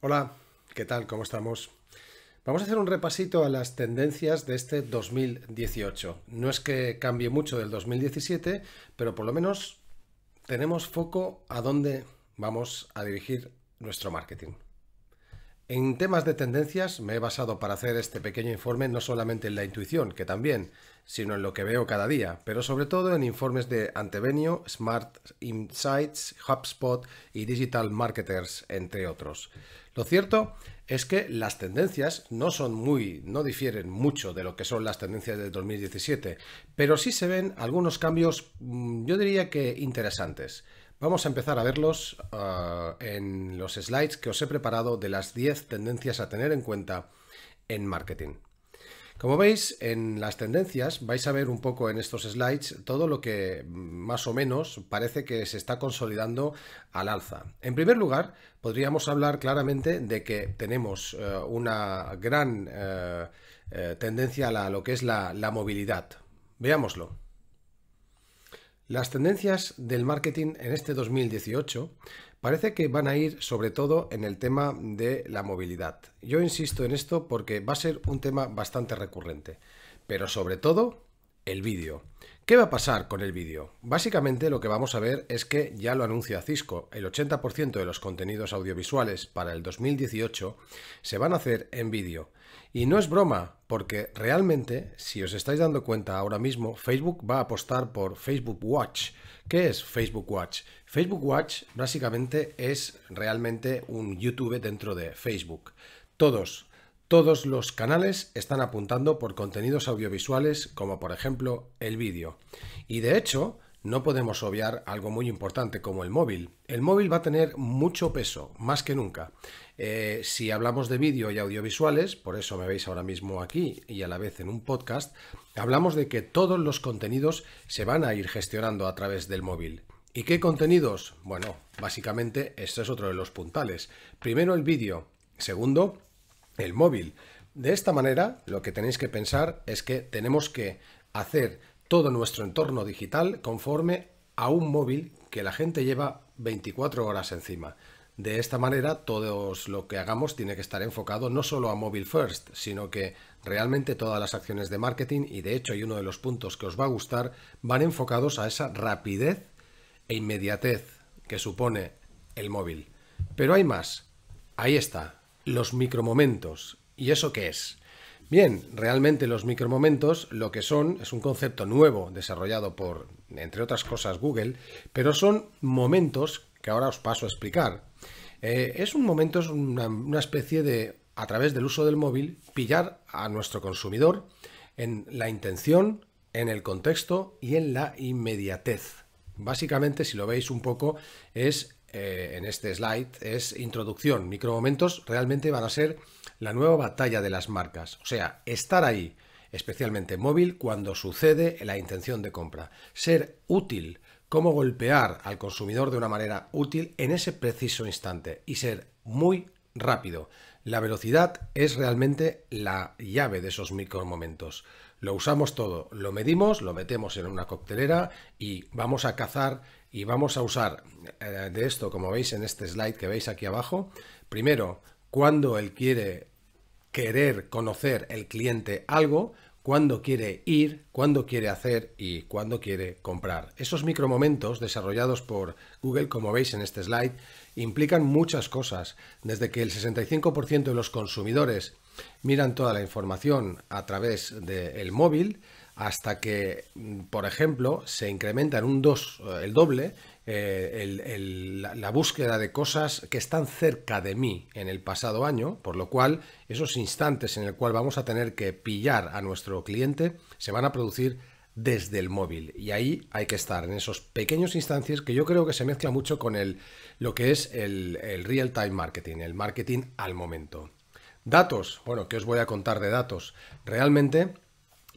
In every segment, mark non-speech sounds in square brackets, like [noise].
Hola, ¿qué tal? ¿Cómo estamos? Vamos a hacer un repasito a las tendencias de este 2018. No es que cambie mucho del 2017, pero por lo menos tenemos foco a dónde vamos a dirigir nuestro marketing. En temas de tendencias me he basado para hacer este pequeño informe no solamente en la intuición, que también, sino en lo que veo cada día, pero sobre todo en informes de Antevenio, Smart Insights, HubSpot y Digital Marketers, entre otros. Lo cierto es que las tendencias no son muy, no difieren mucho de lo que son las tendencias de 2017, pero sí se ven algunos cambios, mm, yo diría que interesantes. Vamos a empezar a verlos uh, en los slides que os he preparado de las 10 tendencias a tener en cuenta en marketing. Como veis, en las tendencias vais a ver un poco en estos slides todo lo que más o menos parece que se está consolidando al alza. En primer lugar, podríamos hablar claramente de que tenemos uh, una gran uh, tendencia a lo que es la movilidad. Veámoslo. Las tendencias del marketing en este 2018 parece que van a ir sobre todo en el tema de la movilidad. Yo insisto en esto porque va a ser un tema bastante recurrente, pero sobre todo el vídeo. ¿Qué va a pasar con el vídeo? Básicamente lo que vamos a ver es que ya lo anuncia Cisco, el 80% de los contenidos audiovisuales para el 2018 se van a hacer en vídeo. Y no es broma, porque realmente, si os estáis dando cuenta ahora mismo, Facebook va a apostar por Facebook Watch. ¿Qué es Facebook Watch? Facebook Watch básicamente es realmente un YouTube dentro de Facebook. Todos, todos los canales están apuntando por contenidos audiovisuales como por ejemplo el vídeo. Y de hecho, no podemos obviar algo muy importante como el móvil. El móvil va a tener mucho peso, más que nunca. Eh, si hablamos de vídeo y audiovisuales, por eso me veis ahora mismo aquí y a la vez en un podcast, hablamos de que todos los contenidos se van a ir gestionando a través del móvil. ¿Y qué contenidos? Bueno, básicamente esto es otro de los puntales. Primero el vídeo, segundo el móvil. De esta manera, lo que tenéis que pensar es que tenemos que hacer todo nuestro entorno digital conforme a un móvil que la gente lleva 24 horas encima. De esta manera, todo lo que hagamos tiene que estar enfocado no solo a mobile first, sino que realmente todas las acciones de marketing, y de hecho hay uno de los puntos que os va a gustar, van enfocados a esa rapidez e inmediatez que supone el móvil. Pero hay más. Ahí está, los micromomentos. ¿Y eso qué es? Bien, realmente los micromomentos lo que son es un concepto nuevo desarrollado por, entre otras cosas, Google, pero son momentos que ahora os paso a explicar. Eh, es un momento, es una, especie de, a través del uso del móvil, pillar a nuestro consumidor en la intención, en el contexto y en la inmediatez. Básicamente, si lo veis un poco, es eh, en este slide, es introducción. Micromomentos realmente van a ser la nueva batalla de las marcas. O sea, estar ahí, especialmente móvil, cuando sucede la intención de compra. Ser útil, cómo golpear al consumidor de una manera útil en ese preciso instante y ser muy rápido. La velocidad es realmente la llave de esos micromomentos. Lo usamos todo, lo medimos, lo metemos en una coctelera y vamos a cazar y vamos a usar eh, de esto, como veis en este slide que veis aquí abajo, primero, cuando él quiere querer conocer el cliente algo, cuándo quiere ir, cuándo quiere hacer y cuándo quiere comprar. Esos micromomentos desarrollados por Google, como veis en este slide, implican muchas cosas, desde que el 65% de los consumidores miran toda la información a través del móvil, hasta que, por ejemplo, se incrementa en un 2, eh, el doble, eh, la, búsqueda de cosas que están cerca de mí en el pasado año, por lo cual esos instantes en el cual vamos a tener que pillar a nuestro cliente se van a producir desde el móvil. Y ahí hay que estar en esos pequeños instancias que yo creo que se mezcla mucho con el, lo que es el, el real-time marketing, el marketing al momento. Datos, bueno, ¿qué os voy a contar de datos? Realmente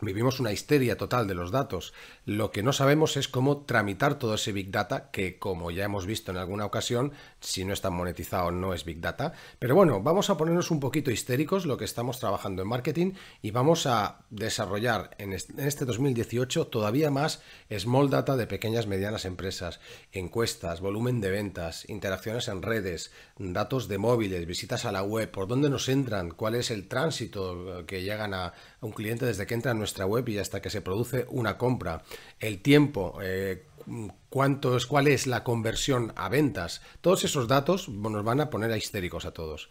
Vivimos una histeria total de los datos. Lo que no sabemos es cómo tramitar todo ese Big Data, que como ya hemos visto en alguna ocasión, si no está monetizado no es Big Data. Pero bueno, vamos a ponernos un poquito histéricos lo que estamos trabajando en marketing y vamos a desarrollar en este 2018 todavía más Small Data de pequeñas medianas empresas, encuestas, volumen de ventas, interacciones en redes, datos de móviles, visitas a la web, por dónde nos entran, cuál es el tránsito que llegan a un cliente desde que entra en nuestra web y hasta que se produce una compra, el tiempo, eh, cuánto es, cuál es la conversión a ventas, todos esos datos nos van a poner a histéricos a todos.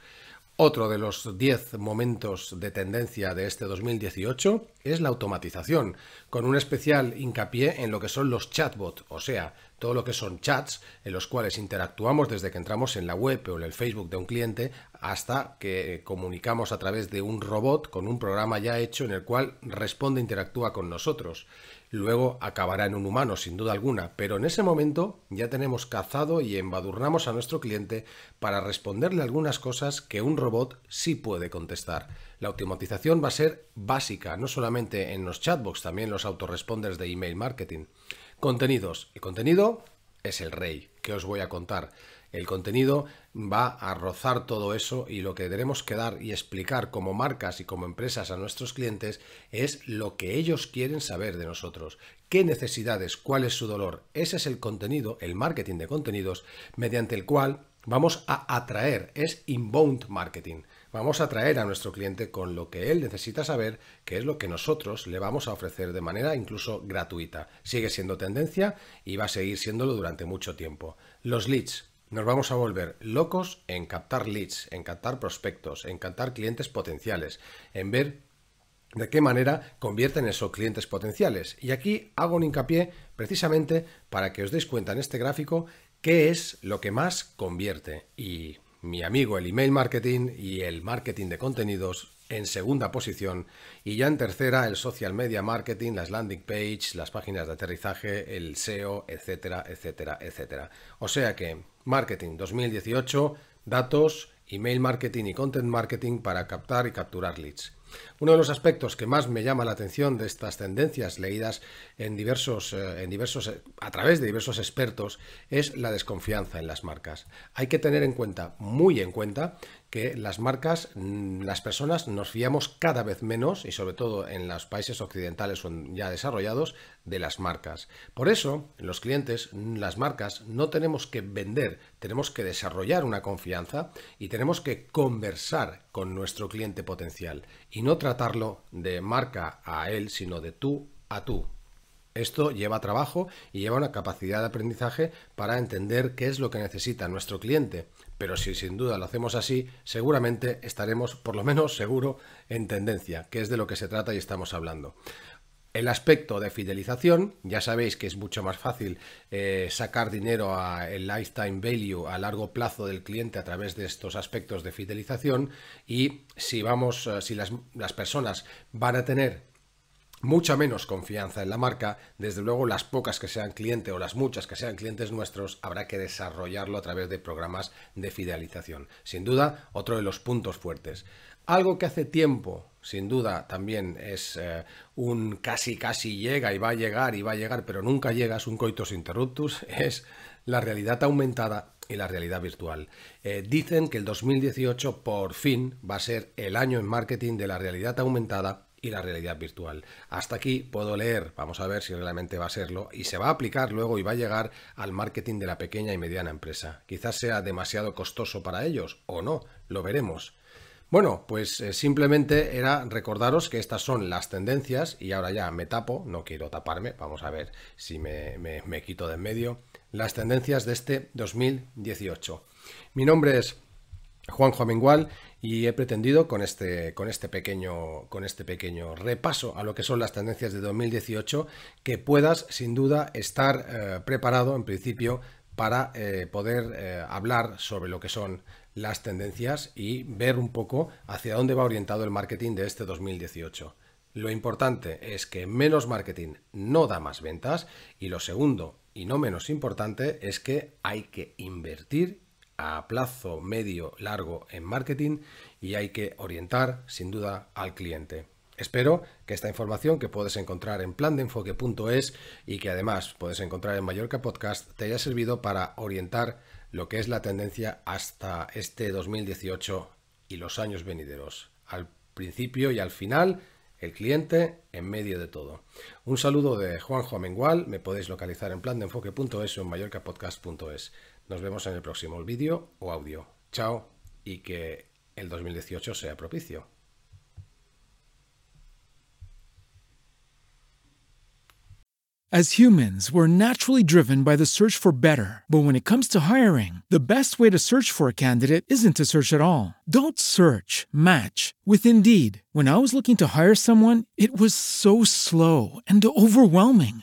Otro de los 10 momentos de tendencia de este 2018 es la automatización, con un especial hincapié en lo que son los chatbots, o sea, todo lo que son chats en los cuales interactuamos desde que entramos en la web o en el Facebook de un cliente hasta que comunicamos a través de un robot con un programa ya hecho en el cual responde e interactúa con nosotros luego acabará en un humano, sin duda alguna, pero en ese momento ya tenemos cazado y embadurnamos a nuestro cliente para responderle algunas cosas que un robot sí puede contestar. La automatización va a ser básica, no solamente en los chatbots, también los autoresponders de email marketing. Contenidos. El contenido es el rey. ¿Qué os voy a contar? El contenido va a rozar todo eso y lo que tenemos que dar y explicar como marcas y como empresas a nuestros clientes es lo que ellos quieren saber de nosotros, qué necesidades, cuál es su dolor. Ese es el contenido, el marketing de contenidos, mediante el cual vamos a atraer, es inbound marketing. Vamos a atraer a nuestro cliente con lo que él necesita saber, que es lo que nosotros le vamos a ofrecer de manera incluso gratuita. Sigue siendo tendencia y va a seguir siéndolo durante mucho tiempo. Los leads, nos vamos a volver locos en captar leads, en captar prospectos, en captar clientes potenciales, en ver de qué manera convierten esos clientes potenciales. Y aquí hago un hincapié precisamente para que os deis cuenta en este gráfico qué es lo que más convierte. Y mi amigo el email marketing y el marketing de contenidos en segunda posición y ya en tercera el social media marketing, las landing page, las páginas de aterrizaje, el SEO, etcétera, etcétera, etcétera. O sea que marketing 2018, datos, email marketing y content marketing para captar y capturar leads. Uno de los aspectos que más me llama la atención de estas tendencias leídas en diversos, eh, en diversos, a través de diversos expertos es la desconfianza en las marcas. Hay que tener en cuenta, muy en cuenta, que las marcas, mm, las personas nos fiamos cada vez menos, y sobre todo en los países occidentales o ya desarrollados, de las marcas. Por eso, los clientes, mm, las marcas, no tenemos que vender, tenemos que desarrollar una confianza y tenemos que conversar con nuestro cliente potencial y no tratarlo de marca a él, sino de tú a tú. Esto lleva trabajo y lleva una capacidad de aprendizaje para entender qué es lo que necesita nuestro cliente. Pero si sin duda lo hacemos así, seguramente estaremos, por lo menos seguro, en tendencia, que es de lo que se trata y estamos hablando. El aspecto de fidelización, ya sabéis que es mucho más fácil eh, sacar dinero a el lifetime value a largo plazo del cliente a través de estos aspectos de fidelización y si vamos, eh, si las, las personas van a tener mucha menos confianza en la marca, desde luego las pocas que sean clientes o las muchas que sean clientes nuestros, habrá que desarrollarlo a través de programas de fidelización. Sin duda, otro de los puntos fuertes. Algo que hace tiempo, sin duda, también es eh, un casi casi llega y va a llegar y va a llegar, pero nunca llega, es un coitus interruptus, [laughs] es la realidad aumentada y la realidad virtual. Eh, dicen que el 2018 por fin va a ser el año en marketing de la realidad aumentada y la realidad virtual. Hasta aquí puedo leer, vamos a ver si realmente va a serlo, y se va a aplicar luego y va a llegar al marketing de la pequeña y mediana empresa. Quizás sea demasiado costoso para ellos o no, lo veremos. Bueno, pues eh, simplemente era recordaros que estas son las tendencias y ahora ya me tapo, no quiero taparme, vamos a ver si me, me quito de en medio, las tendencias de este 2018. Mi nombre es Juanjo Amengual y he pretendido con este, con, este pequeño, con este pequeño repaso a lo que son las tendencias de 2018 que puedas sin duda estar eh, preparado en principio para eh, poder eh, hablar sobre lo que son las tendencias y ver un poco hacia dónde va orientado el marketing de este 2018. Lo importante es que menos marketing no da más ventas y lo segundo y no menos importante es que hay que invertir a plazo medio largo en marketing y hay que orientar sin duda al cliente. Espero que esta información que puedes encontrar en plandeenfoque.es y que además puedes encontrar en Mallorca Podcast te haya servido para orientar lo que es la tendencia hasta este 2018 y los años venideros. Al principio y al final, el cliente en medio de todo. Un saludo de Juanjo Amengual, me podéis localizar en plandeenfoque.es o en mallorcapodcast.es. Nos vemos en el próximo vídeo o audio. Chao y que el 2018 sea propicio. As humans, we're naturally driven by the search for better. But when it comes to hiring, the best way to search for a candidate isn't to search at all. Don't search, match with Indeed. When I was looking to hire someone, it was so slow and overwhelming.